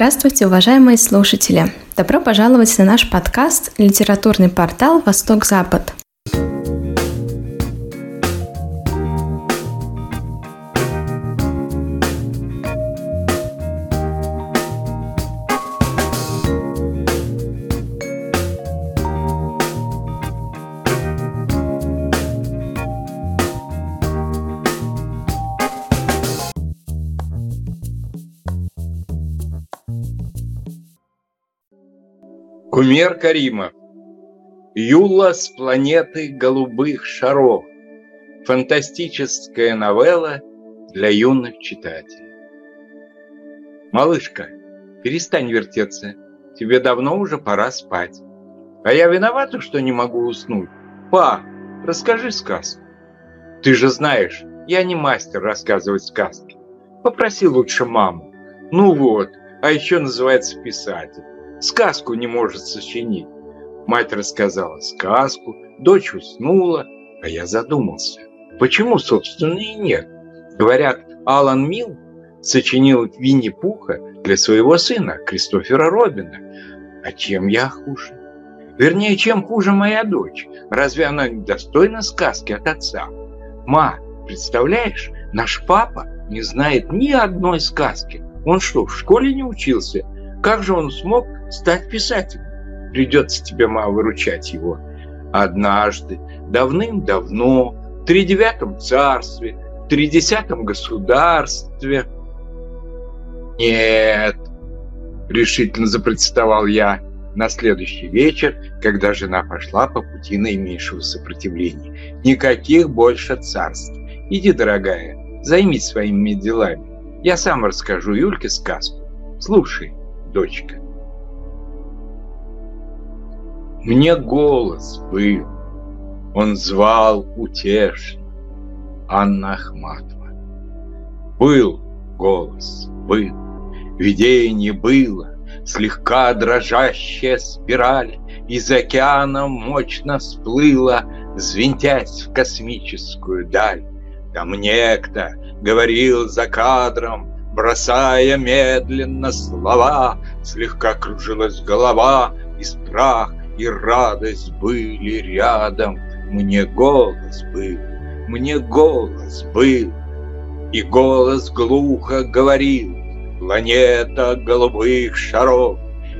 Здравствуйте, уважаемые слушатели! Добро пожаловать на наш подкаст «Литературный портал Восток-Запад». Кумер Каримов. Юла с планеты голубых шаров. Фантастическая новелла для юных читателей. Малышка, перестань вертеться. Тебе давно уже пора спать. А я виновата, что не могу уснуть. Па, расскажи сказку. Ты же знаешь, я не мастер рассказывать сказки. Попроси лучше маму. Ну вот, а еще называется писатель сказку не может сочинить. Мать рассказала сказку, дочь уснула, а я задумался. Почему, собственно, и нет? Говорят, Алан Милл сочинил Винни-Пуха для своего сына, Кристофера Робина. А чем я хуже? Вернее, чем хуже моя дочь? Разве она не достойна сказки от отца? Ма, представляешь, наш папа не знает ни одной сказки. Он что, в школе не учился? Как же он смог стать писателем? Придется тебе, ма, выручать его. Однажды, давным-давно, в тридевятом царстве, в тридесятом государстве... Нет, решительно запротестовал я на следующий вечер, когда жена пошла по пути наименьшего сопротивления. Никаких больше царств. Иди, дорогая, займись своими делами. Я сам расскажу Юльке сказку. Слушай дочка. Мне голос был, он звал утешно, Анна Ахматова. Был голос, был, видение было, Слегка дрожащая спираль Из океана мощно всплыла, Звентясь в космическую даль. Там некто говорил за кадром, Бросая медленно слова, Слегка кружилась голова, И страх, и радость были рядом. Мне голос был, мне голос был, И голос глухо говорил, Планета голубых шаров,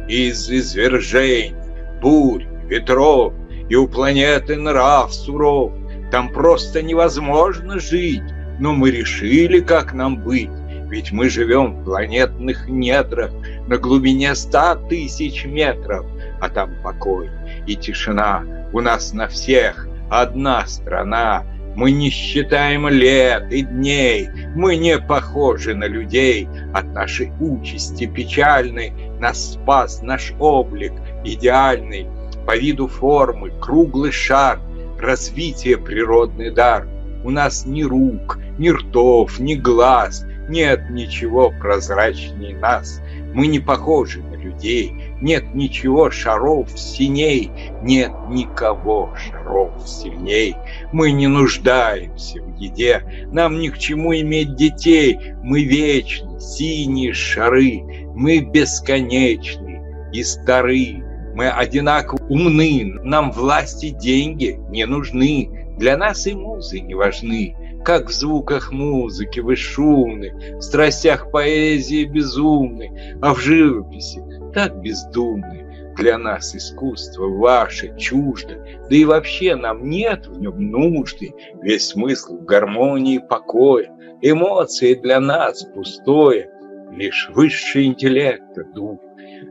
Из извержений, бурь, ветров, И у планеты нрав суров, Там просто невозможно жить, Но мы решили, как нам быть, ведь мы живем в планетных недрах на глубине ста тысяч метров, а там покой и тишина. У нас на всех одна страна. Мы не считаем лет и дней, мы не похожи на людей. От нашей участи печальной нас спас наш облик идеальный. По виду формы круглый шар, развитие природный дар. У нас ни рук, ни ртов, ни глаз, нет ничего прозрачней нас. Мы не похожи на людей. Нет ничего шаров синей. Нет никого шаров сильней. Мы не нуждаемся в еде. Нам ни к чему иметь детей. Мы вечны, синие шары. Мы бесконечны и стары. Мы одинаково умны. Нам власти деньги не нужны. Для нас и музы не важны как в звуках музыки вы шумны, в страстях поэзии безумны, а в живописи так бездумны. Для нас искусство ваше чуждо, да и вообще нам нет в нем нужды. Весь смысл в гармонии покоя, эмоции для нас пустое, лишь высший интеллект дух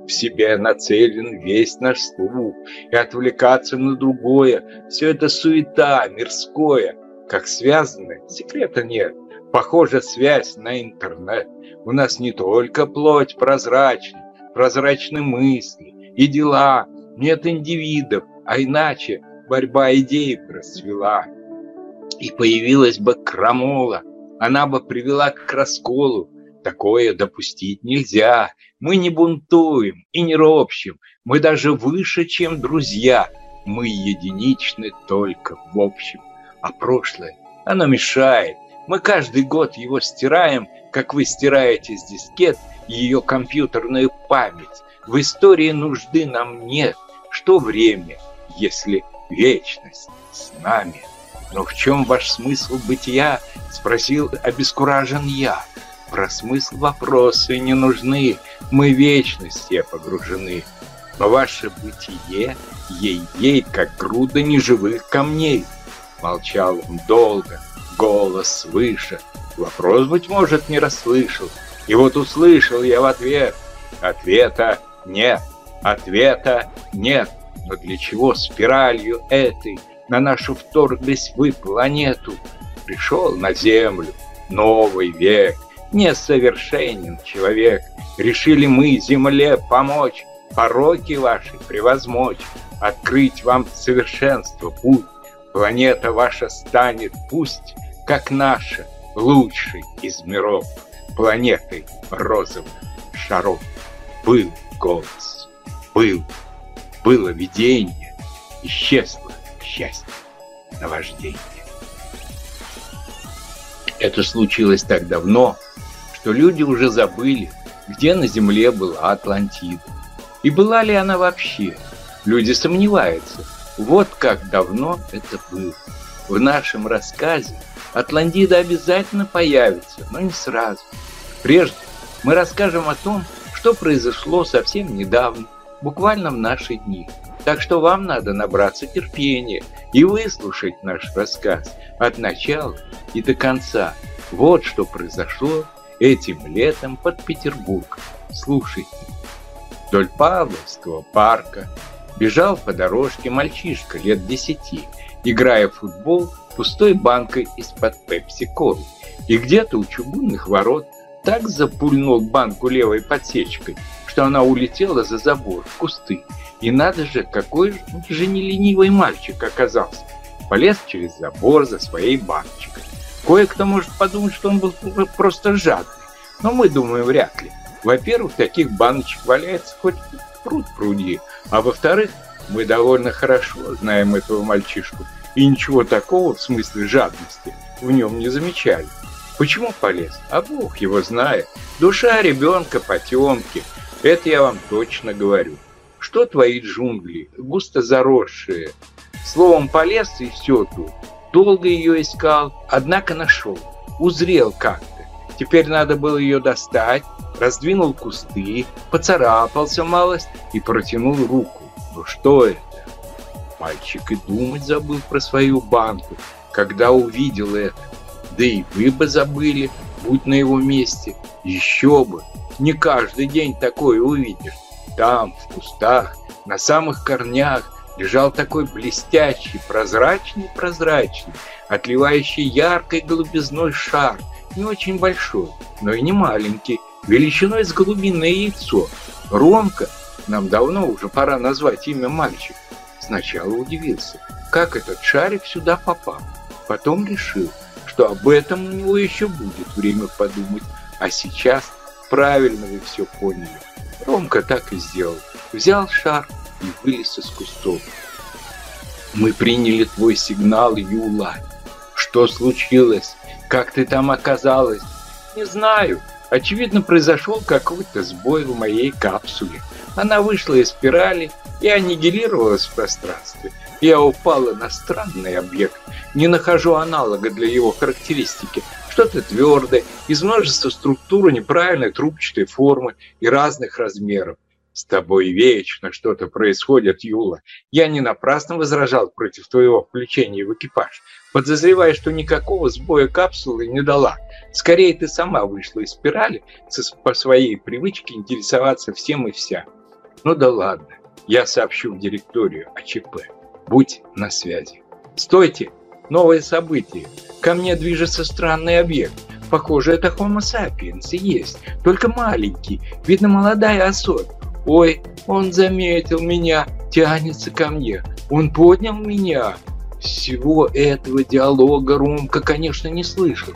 в себе нацелен весь наш слух, и отвлекаться на другое – все это суета мирское – как связаны, секрета нет. Похожа связь на интернет. У нас не только плоть прозрачна, прозрачны мысли и дела. Нет индивидов, а иначе борьба идей расцвела. И появилась бы крамола, она бы привела к расколу. Такое допустить нельзя. Мы не бунтуем и не ропщим. Мы даже выше, чем друзья. Мы единичны только в общем а прошлое, оно мешает. Мы каждый год его стираем, как вы стираете с дискет ее компьютерную память. В истории нужды нам нет. Что время, если вечность с нами? Но в чем ваш смысл бытия? Спросил обескуражен я. Про смысл вопросы не нужны, мы вечности погружены. Но ваше бытие ей-ей, как груда неживых камней. Молчал он долго, голос выше. Вопрос, быть может, не расслышал. И вот услышал я в ответ. Ответа нет, ответа нет. Но для чего спиралью этой на нашу вторглись вы планету? Пришел на Землю новый век, несовершенен человек. Решили мы Земле помочь, пороки ваши превозмочь, открыть вам совершенство путь. Планета ваша станет, пусть, как наша, лучшей из миров, планетой розовых шаров. Был голос, был, было видение, исчезло счастье, наваждение. Это случилось так давно, что люди уже забыли, где на Земле была Атлантида. И была ли она вообще? Люди сомневаются. Вот как давно это было. В нашем рассказе Атлантида обязательно появится, но не сразу. Прежде мы расскажем о том, что произошло совсем недавно, буквально в наши дни. Так что вам надо набраться терпения и выслушать наш рассказ от начала и до конца. Вот что произошло этим летом под Петербургом. Слушайте. Вдоль Павловского парка бежал по дорожке мальчишка лет десяти, играя в футбол пустой банкой из-под пепси-колы. И где-то у чугунных ворот так запульнул банку левой подсечкой, что она улетела за забор в кусты. И надо же, какой же не ленивый мальчик оказался. Полез через забор за своей баночкой. Кое-кто может подумать, что он был просто жадный. Но мы думаем, вряд ли. Во-первых, таких баночек валяется хоть пруд пруди. А во-вторых, мы довольно хорошо знаем этого мальчишку. И ничего такого, в смысле жадности, в нем не замечали. Почему полез? А Бог его знает. Душа ребенка потемки. Это я вам точно говорю. Что твои джунгли, густо заросшие? Словом, полез и все тут. Долго ее искал, однако нашел. Узрел как-то. Теперь надо было ее достать, раздвинул кусты, поцарапался малость и протянул руку. Ну что это? Мальчик и думать забыл про свою банку, когда увидел это. Да и вы бы забыли, будь на его месте. Еще бы, не каждый день такое увидишь. Там, в кустах, на самых корнях, лежал такой блестящий, прозрачный-прозрачный, отливающий яркой голубизной шар, не очень большой, но и не маленький, величиной с голубиное яйцо. Ромка, нам давно уже пора назвать имя мальчика, сначала удивился, как этот шарик сюда попал. Потом решил, что об этом у него еще будет время подумать, а сейчас правильно вы все поняли. Ромка так и сделал. Взял шар и вылез из кустов. Мы приняли твой сигнал, Юла. Что случилось? Как ты там оказалась? Не знаю. Очевидно, произошел какой-то сбой в моей капсуле. Она вышла из спирали и аннигилировалась в пространстве. Я упала на странный объект. Не нахожу аналога для его характеристики что-то твердое, из множества структур неправильной трубчатой формы и разных размеров. С тобой вечно что-то происходит, Юла. Я не напрасно возражал против твоего включения в экипаж, подозревая, что никакого сбоя капсулы не дала. Скорее, ты сама вышла из спирали по своей привычке интересоваться всем и вся. Ну да ладно, я сообщу в директорию о ЧП. Будь на связи. Стойте! Новое событие. Ко мне движется странный объект. Похоже, это Homo sapiens и есть, только маленький. Видно, молодая особь. Ой, он заметил меня, тянется ко мне. Он поднял меня. Всего этого диалога Ромка, конечно, не слышал.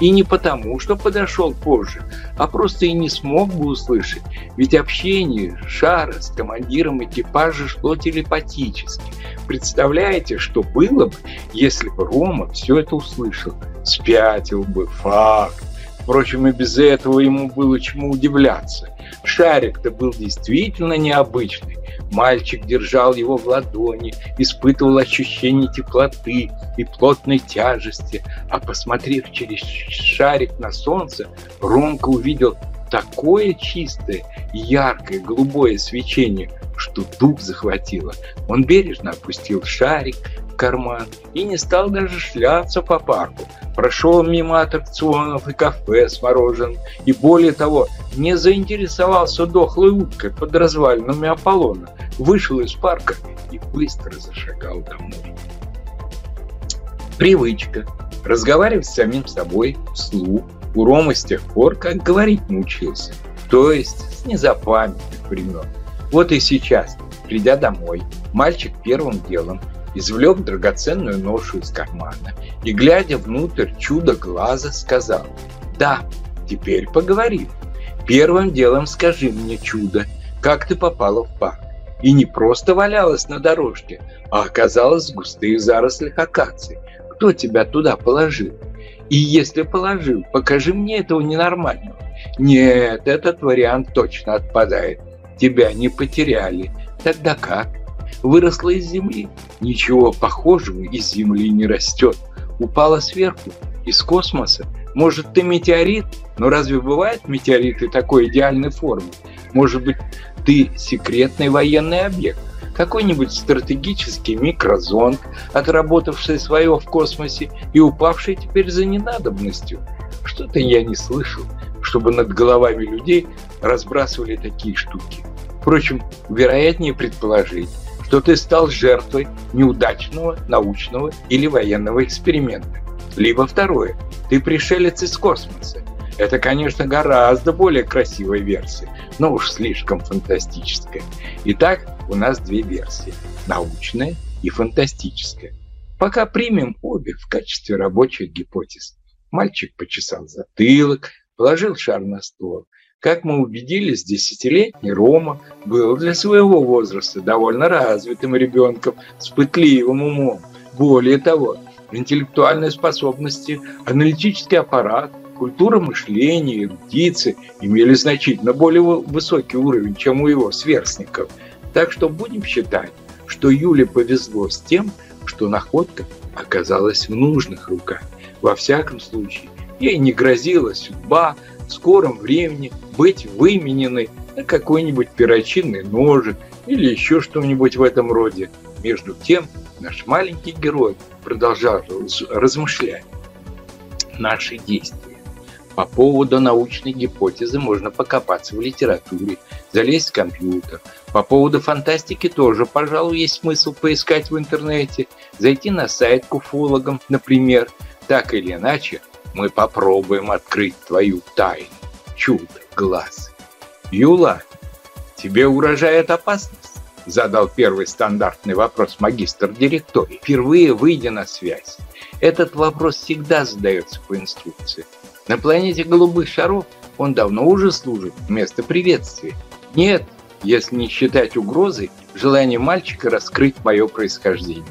И не потому, что подошел позже, а просто и не смог бы услышать. Ведь общение шара с командиром экипажа шло телепатически. Представляете, что было бы, если бы Рома все это услышал? Спятил бы, факт. Впрочем, и без этого ему было чему удивляться. Шарик-то был действительно необычный. Мальчик держал его в ладони, испытывал ощущение теплоты и плотной тяжести, а посмотрев через шарик на солнце, Ромка увидел такое чистое яркое голубое свечение, что дух захватило. Он бережно опустил шарик карман и не стал даже шляться по парку. Прошел мимо аттракционов и кафе с мороженым, и более того, не заинтересовался дохлой уткой под развалинами Аполлона, вышел из парка и быстро зашагал домой. Привычка. Разговаривать с самим собой вслух у Ромы с тех пор, как говорить научился, то есть с незапамятных времен. Вот и сейчас, придя домой, мальчик первым делом извлек драгоценную ношу из кармана и, глядя внутрь чудо глаза, сказал «Да, теперь поговорим. Первым делом скажи мне, чудо, как ты попала в парк? И не просто валялась на дорожке, а оказалась в густых зарослях акаций. Кто тебя туда положил? И если положил, покажи мне этого ненормального. Нет, этот вариант точно отпадает. Тебя не потеряли. Тогда как? Выросла из земли? Ничего похожего из земли не растет. Упала сверху? Из космоса? Может, ты метеорит? Но разве бывают метеориты такой идеальной формы? Может быть, ты секретный военный объект? Какой-нибудь стратегический микрозонд, отработавший свое в космосе и упавший теперь за ненадобностью? Что-то я не слышал, чтобы над головами людей разбрасывали такие штуки. Впрочем, вероятнее предположить, что ты стал жертвой неудачного научного или военного эксперимента. Либо второе, ты пришелец из космоса. Это, конечно, гораздо более красивая версия, но уж слишком фантастическая. Итак, у нас две версии – научная и фантастическая. Пока примем обе в качестве рабочих гипотез. Мальчик почесал затылок, положил шар на стол. Как мы убедились, десятилетний Рома был для своего возраста довольно развитым ребенком с пытливым умом. Более того, интеллектуальные способности, аналитический аппарат, культура мышления, эрудиции имели значительно более высокий уровень, чем у его сверстников. Так что будем считать, что Юле повезло с тем, что находка оказалась в нужных руках. Во всяком случае, ей не грозила судьба в скором времени быть вымененной на какой-нибудь перочинный ножик или еще что-нибудь в этом роде. Между тем, наш маленький герой продолжал размышлять. Наши действия. По поводу научной гипотезы можно покопаться в литературе, залезть в компьютер. По поводу фантастики тоже, пожалуй, есть смысл поискать в интернете, зайти на сайт к уфологам, например. Так или иначе, мы попробуем открыть твою тайну. Чудо, глаз. Юла, тебе угрожает опасность? Задал первый стандартный вопрос магистр директории, впервые выйдя на связь. Этот вопрос всегда задается по инструкции. На планете голубых шаров он давно уже служит вместо приветствия. Нет, если не считать угрозой, желание мальчика раскрыть мое происхождение.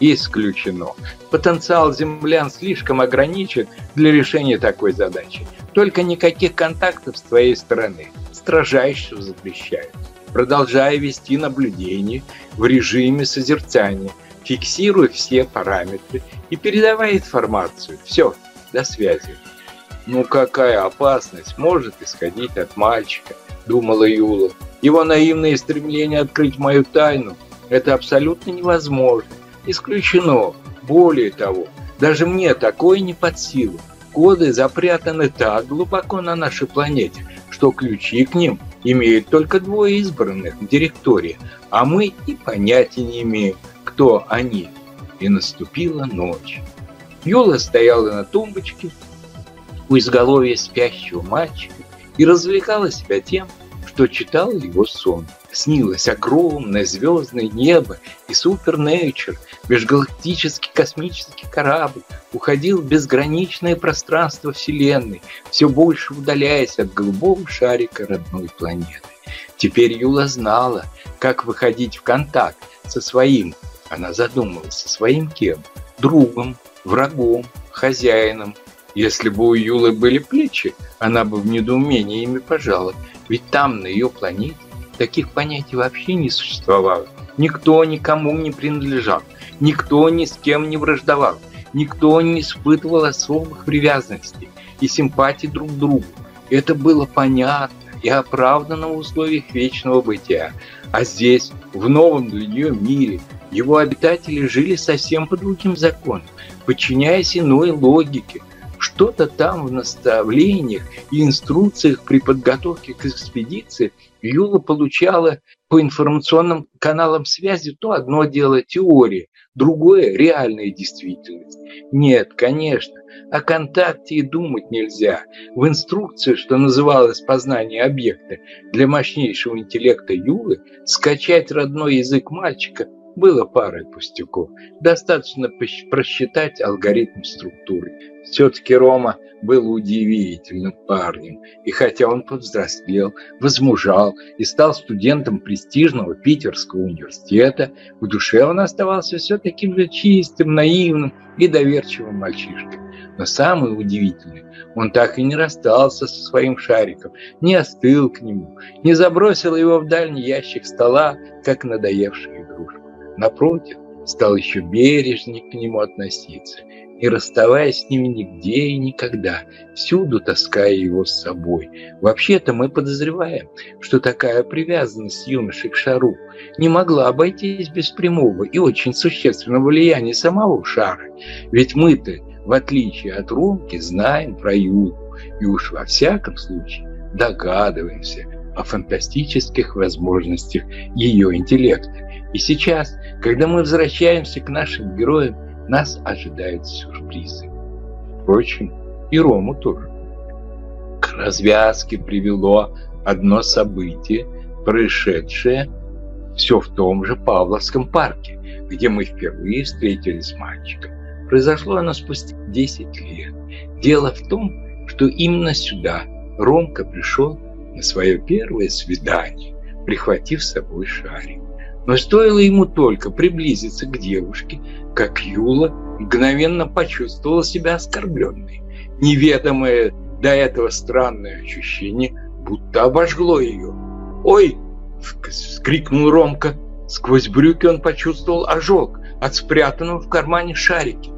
Исключено. Потенциал землян слишком ограничен для решения такой задачи. Только никаких контактов с твоей стороны. Строжайше запрещают. Продолжая вести наблюдение в режиме созерцания, фиксируя все параметры и передавая информацию. Все, до связи. Ну какая опасность может исходить от мальчика, думала Юла. Его наивное стремление открыть мою тайну – это абсолютно невозможно. Исключено. Более того, даже мне такое не под силу. Коды запрятаны так глубоко на нашей планете, что ключи к ним имеют только двое избранных в директории, а мы и понятия не имеем, кто они. И наступила ночь. Юла стояла на тумбочке у изголовья спящего мальчика и развлекала себя тем, что читал его сон. Снилось огромное звездное небо и супернейчер, межгалактический космический корабль, уходил в безграничное пространство Вселенной, все больше удаляясь от голубого шарика родной планеты. Теперь Юла знала, как выходить в контакт со своим, она задумалась, со своим кем? Другом, врагом, хозяином. Если бы у Юлы были плечи, она бы в недоумении ими пожала, ведь там, на ее планете, таких понятий вообще не существовало. Никто никому не принадлежал, никто ни с кем не враждовал, никто не испытывал особых привязанностей и симпатий друг к другу. Это было понятно и оправдано в условиях вечного бытия. А здесь, в новом для нее мире, его обитатели жили совсем по другим законам, подчиняясь иной логике. Что-то там в наставлениях и инструкциях при подготовке к экспедиции Юла получала по информационным каналам связи то одно дело теория, другое – реальная действительность. Нет, конечно, о контакте и думать нельзя. В инструкции, что называлось «Познание объекта», для мощнейшего интеллекта Юлы скачать родной язык мальчика было парой пустяков. Достаточно просчитать алгоритм структуры. Все-таки Рома был удивительным парнем. И хотя он повзрослел, возмужал и стал студентом престижного Питерского университета, в душе он оставался все таким же чистым, наивным и доверчивым мальчишкой. Но самое удивительное, он так и не расстался со своим шариком, не остыл к нему, не забросил его в дальний ящик стола, как надоевшую игрушку. Напротив, стал еще бережнее к нему относиться, не расставаясь с ними нигде и никогда, всюду таская его с собой. Вообще-то мы подозреваем, что такая привязанность юноши к шару не могла обойтись без прямого и очень существенного влияния самого шара. Ведь мы-то, в отличие от Ромки, знаем про Юлу и уж во всяком случае догадываемся о фантастических возможностях ее интеллекта. И сейчас, когда мы возвращаемся к нашим героям, нас ожидают сюрпризы. Впрочем, и Рому тоже. К развязке привело одно событие, происшедшее все в том же Павловском парке, где мы впервые встретились с мальчиком. Произошло оно спустя 10 лет. Дело в том, что именно сюда Ромка пришел на свое первое свидание, прихватив с собой шарик. Но стоило ему только приблизиться к девушке, как Юла мгновенно почувствовала себя оскорбленной. Неведомое до этого странное ощущение будто обожгло ее. «Ой!» – вскрикнул Ромка. Сквозь брюки он почувствовал ожог от спрятанного в кармане шарики.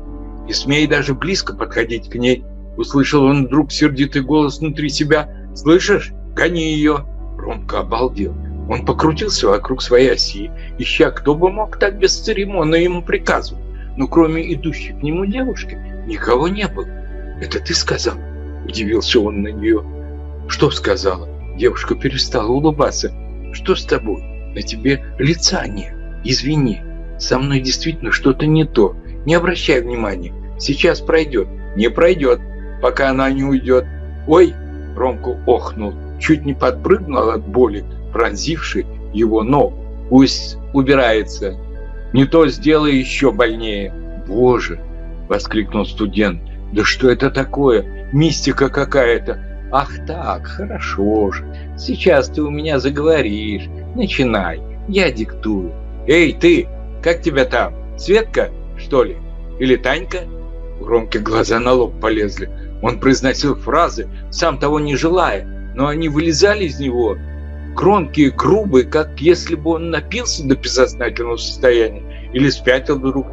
Не смея даже близко подходить к ней, услышал он вдруг сердитый голос внутри себя. «Слышишь? Гони ее!» Ромка обалдел. Он покрутился вокруг своей оси, ища, кто бы мог так бесцеремонно ему приказывать. Но кроме идущей к нему девушки, никого не было. «Это ты сказал?» – удивился он на нее. «Что сказала?» Девушка перестала улыбаться. «Что с тобой? На тебе лица нет. Извини, со мной действительно что-то не то. Не обращай внимания. Сейчас пройдет. Не пройдет, пока она не уйдет. Ой!» Ромку охнул, чуть не подпрыгнул от боли, пронзивший его ногу. Пусть убирается. Не то сделай еще больнее. Боже! Воскликнул студент. Да что это такое? Мистика какая-то. Ах так, хорошо же. Сейчас ты у меня заговоришь. Начинай. Я диктую. Эй, ты! Как тебя там? Светка, что ли? Или Танька? У Ромки глаза на лоб полезли. Он произносил фразы, сам того не желая, но они вылезали из него громкие, грубые, как если бы он напился до бессознательного состояния или спятил вдруг.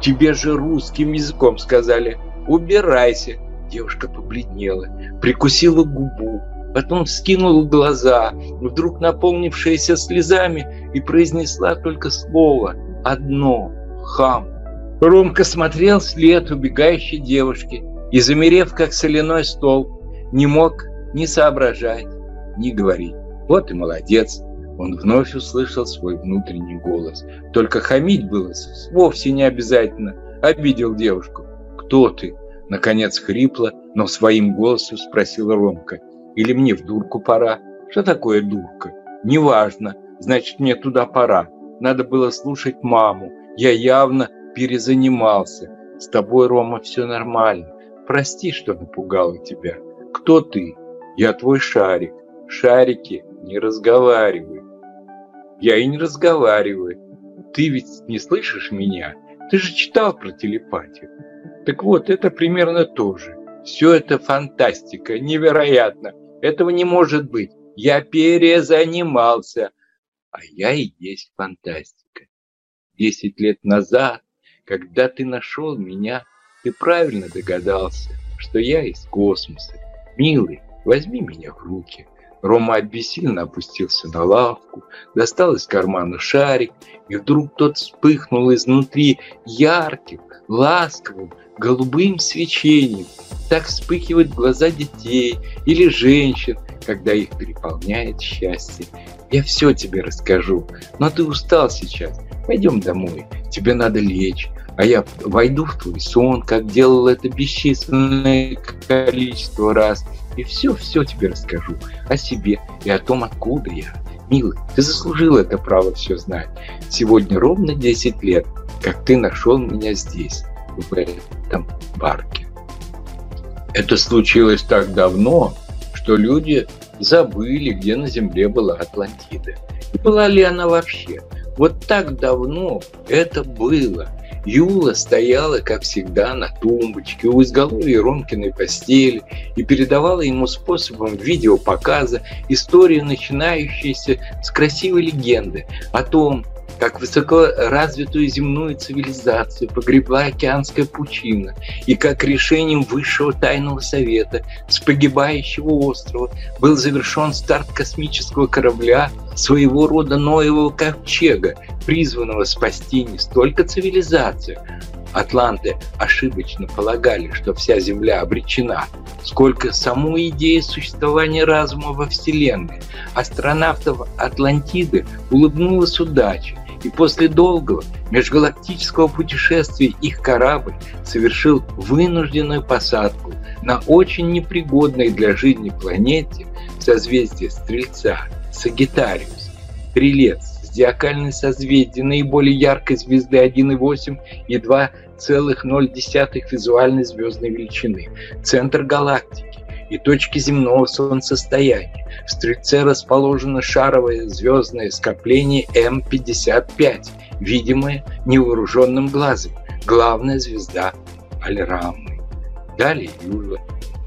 Тебе же русским языком сказали «убирайся». Девушка побледнела, прикусила губу, потом скинула глаза, вдруг наполнившиеся слезами, и произнесла только слово одно «хам». Ромка смотрел вслед убегающей девушки и, замерев как соляной стол, не мог ни соображать, ни говорить. Вот и молодец. Он вновь услышал свой внутренний голос. Только хамить было вовсе не обязательно. Обидел девушку. «Кто ты?» Наконец хрипло, но своим голосом спросила Ромка. «Или мне в дурку пора?» Что такое дурка? Неважно, значит мне туда пора. Надо было слушать маму. Я явно перезанимался. С тобой, Рома, все нормально. Прости, что напугала тебя. Кто ты? Я твой шарик. Шарики не разговаривают. Я и не разговариваю. Ты ведь не слышишь меня? Ты же читал про телепатию. Так вот, это примерно то же. Все это фантастика, невероятно. Этого не может быть. Я перезанимался. А я и есть фантастика. Десять лет назад, когда ты нашел меня, ты правильно догадался, что я из космоса. Милый, возьми меня в руки. Рома обессиленно опустился на лавку, достал из кармана шарик, и вдруг тот вспыхнул изнутри ярким, ласковым, голубым свечением. Так вспыхивают глаза детей или женщин, когда их переполняет счастье. Я все тебе расскажу, но ты устал сейчас. Пойдем домой, тебе надо лечь, а я войду в твой сон, как делал это бесчисленное количество раз, и все-все тебе расскажу о себе и о том, откуда я. Милый, ты заслужил это право все знать. Сегодня ровно 10 лет, как ты нашел меня здесь, в этом парке. Это случилось так давно, что люди забыли, где на Земле была Атлантида. Была ли она вообще? Вот так давно это было. Юла стояла, как всегда, на тумбочке у изголовья Ромкиной постели и передавала ему способом видеопоказа историю, начинающуюся с красивой легенды о том, как высокоразвитую земную цивилизацию погребла океанская пучина, и как решением Высшего Тайного Совета с погибающего острова был завершен старт космического корабля, своего рода Ноевого ковчега, призванного спасти не столько цивилизацию, Атланты ошибочно полагали, что вся Земля обречена, сколько саму идею существования разума во Вселенной. Астронавтов Атлантиды улыбнулась удача, и после долгого межгалактического путешествия их корабль совершил вынужденную посадку на очень непригодной для жизни планете созвездие Стрельца, Сагитариус, Стрелец, зодиакальное созвездие наиболее яркой звезды 1,8 и 2,0 визуальной звездной величины, центр галактики и точки земного солнцестояния. В Стрельце расположено шаровое звездное скопление М-55, видимое невооруженным глазом, главная звезда Альрамы. Далее Юля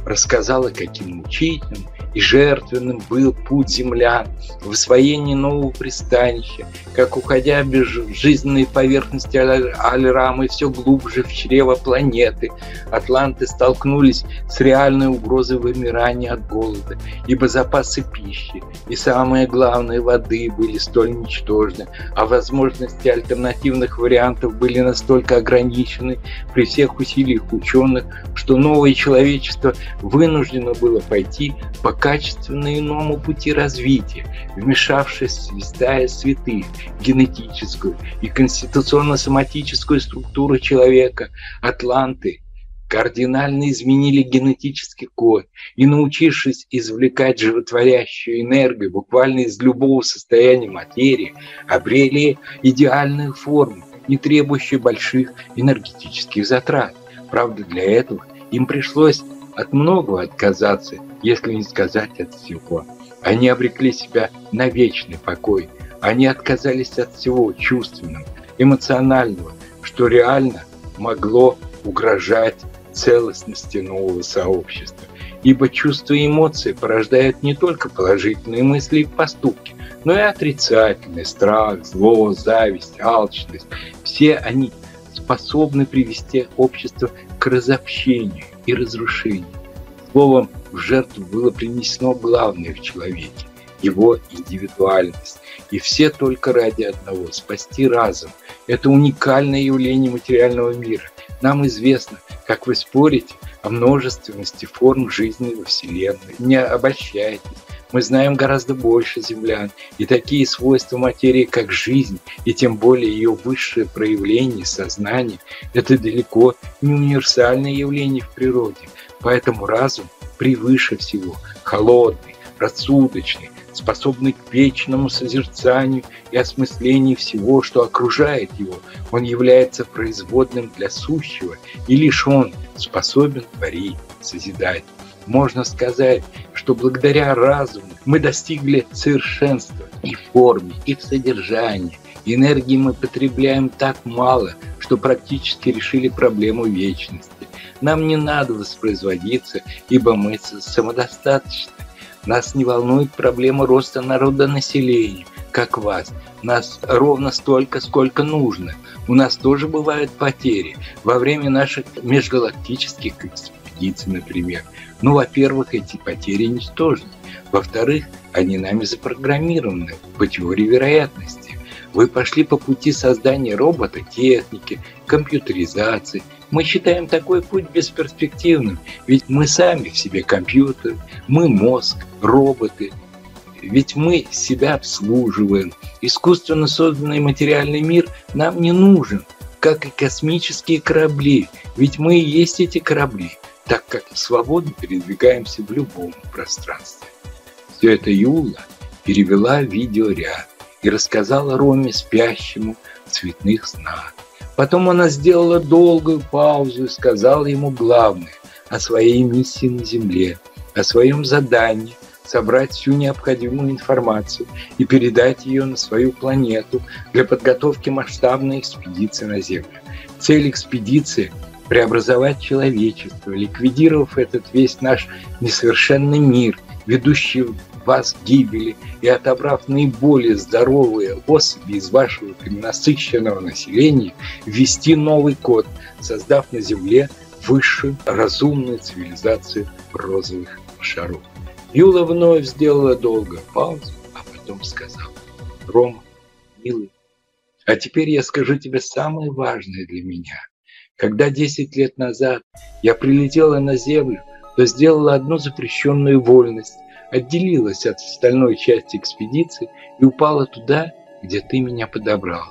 рассказала, каким мучительным и жертвенным был путь землян в освоении нового пристанища, как, уходя без жизненной поверхности Альрамы все глубже в чрево планеты, атланты столкнулись с реальной угрозой вымирания от голода, ибо запасы пищи и, самое главное, воды были столь ничтожны, а возможности альтернативных вариантов были настолько ограничены при всех усилиях ученых, что новое человечество вынуждено было пойти по качественно иному пути развития, вмешавшись в святая святых, генетическую и конституционно-соматическую структуру человека, атланты, кардинально изменили генетический код и, научившись извлекать животворящую энергию буквально из любого состояния материи, обрели идеальную форму, не требующую больших энергетических затрат. Правда, для этого им пришлось от многого отказаться, если не сказать от всего. Они обрекли себя на вечный покой. Они отказались от всего чувственного, эмоционального, что реально могло угрожать целостности нового сообщества. Ибо чувства и эмоции порождают не только положительные мысли и поступки, но и отрицательные, страх, зло, зависть, алчность. Все они способны привести общество к разобщению и разрушению. Словом, в жертву было принесено главное в человеке – его индивидуальность. И все только ради одного – спасти разум. Это уникальное явление материального мира. Нам известно, как вы спорите о множественности форм жизни во Вселенной. Не обольщайтесь. Мы знаем гораздо больше землян, и такие свойства материи, как жизнь, и тем более ее высшее проявление, сознание, это далеко не универсальное явление в природе. Поэтому разум превыше всего, холодный, рассудочный, способный к вечному созерцанию и осмыслению всего, что окружает его. Он является производным для сущего, и лишь он способен творить, созидать. Можно сказать, что благодаря разуму мы достигли совершенства и в форме, и в содержании. Энергии мы потребляем так мало, что практически решили проблему вечности. Нам не надо воспроизводиться, ибо мы самодостаточны. Нас не волнует проблема роста народонаселения, как вас. Нас ровно столько, сколько нужно. У нас тоже бывают потери. Во время наших межгалактических экспедиций, например. Ну, во-первых, эти потери ничтожны. Во-вторых, они нами запрограммированы по теории вероятности. Вы пошли по пути создания робота, техники, компьютеризации, мы считаем такой путь бесперспективным, ведь мы сами в себе компьютер, мы мозг, роботы, ведь мы себя обслуживаем. Искусственно созданный материальный мир нам не нужен, как и космические корабли, ведь мы и есть эти корабли, так как свободно передвигаемся в любом пространстве. Все это Юла перевела видеоряд и рассказала Роме спящему цветных снах. Потом она сделала долгую паузу и сказала ему главное о своей миссии на Земле, о своем задании собрать всю необходимую информацию и передать ее на свою планету для подготовки масштабной экспедиции на Землю. Цель экспедиции – преобразовать человечество, ликвидировав этот весь наш несовершенный мир, ведущий вас гибели и отобрав наиболее здоровые особи из вашего перенасыщенного населения, ввести новый код, создав на Земле высшую разумную цивилизацию розовых шаров. Юла вновь сделала долго паузу, а потом сказала, «Рома, милый, а теперь я скажу тебе самое важное для меня. Когда 10 лет назад я прилетела на Землю, то сделала одну запрещенную вольность, отделилась от остальной части экспедиции и упала туда, где ты меня подобрал.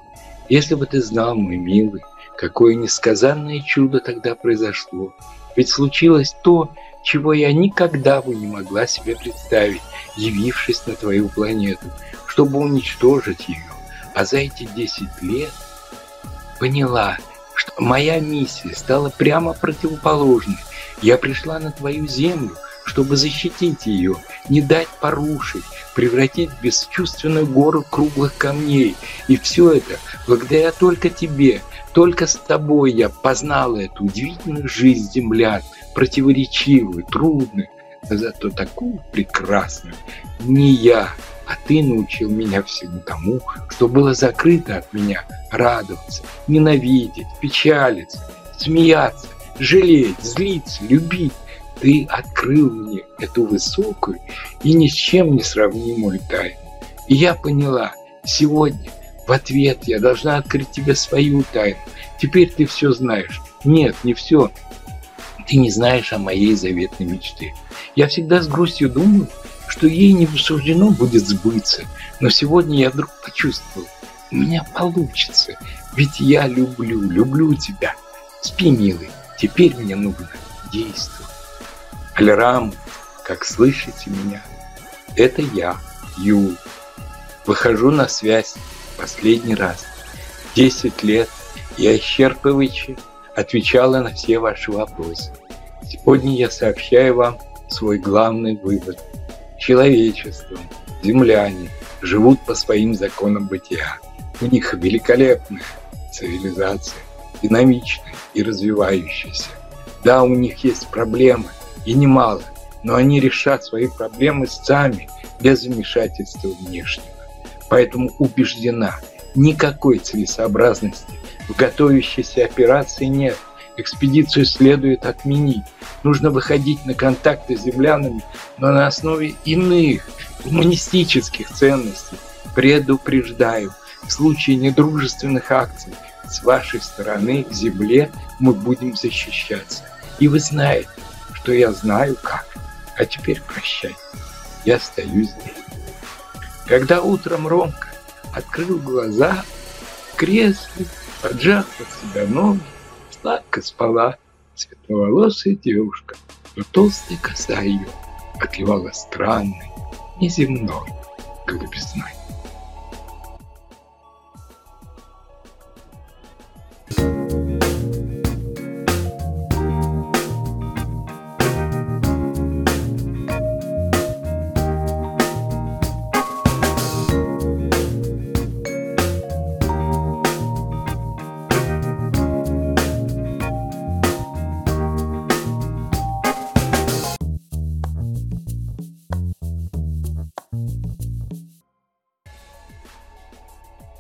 Если бы ты знал, мой милый, какое несказанное чудо тогда произошло. Ведь случилось то, чего я никогда бы не могла себе представить, явившись на твою планету, чтобы уничтожить ее. А за эти 10 лет поняла, что моя миссия стала прямо противоположной. Я пришла на твою землю, чтобы защитить ее, не дать порушить, превратить в бесчувственную гору круглых камней. И все это благодаря только тебе, только с тобой я познала эту удивительную жизнь землян, противоречивую, трудную, но зато такую прекрасную. Не я, а ты научил меня всему тому, что было закрыто от меня, радоваться, ненавидеть, печалиться, смеяться, жалеть, злиться, любить, ты открыл мне эту высокую и ни с чем не сравнимую тайну. И я поняла, сегодня в ответ я должна открыть тебе свою тайну. Теперь ты все знаешь. Нет, не все. Ты не знаешь о моей заветной мечте. Я всегда с грустью думаю, что ей не суждено будет сбыться. Но сегодня я вдруг почувствовал, у меня получится. Ведь я люблю, люблю тебя. Спи, милый, теперь мне нужно действовать. Альрам, как слышите меня? Это я, Юл. Выхожу на связь последний раз. Десять лет я исчерпывающе отвечала на все ваши вопросы. Сегодня я сообщаю вам свой главный вывод. Человечество, земляне живут по своим законам бытия. У них великолепная цивилизация, динамичная и развивающаяся. Да, у них есть проблемы – и немало, но они решат свои проблемы сами, без вмешательства внешнего. Поэтому убеждена, никакой целесообразности в готовящейся операции нет. Экспедицию следует отменить. Нужно выходить на контакты с землянами, но на основе иных гуманистических ценностей. Предупреждаю, в случае недружественных акций с вашей стороны к земле мы будем защищаться. И вы знаете, что я знаю как. А теперь прощай, я стою здесь. Когда утром Ромка открыл глаза, кресле, поджав под себя ноги, сладко спала светловолосая девушка, но толстая коса ее отливала странной, неземной голубизной.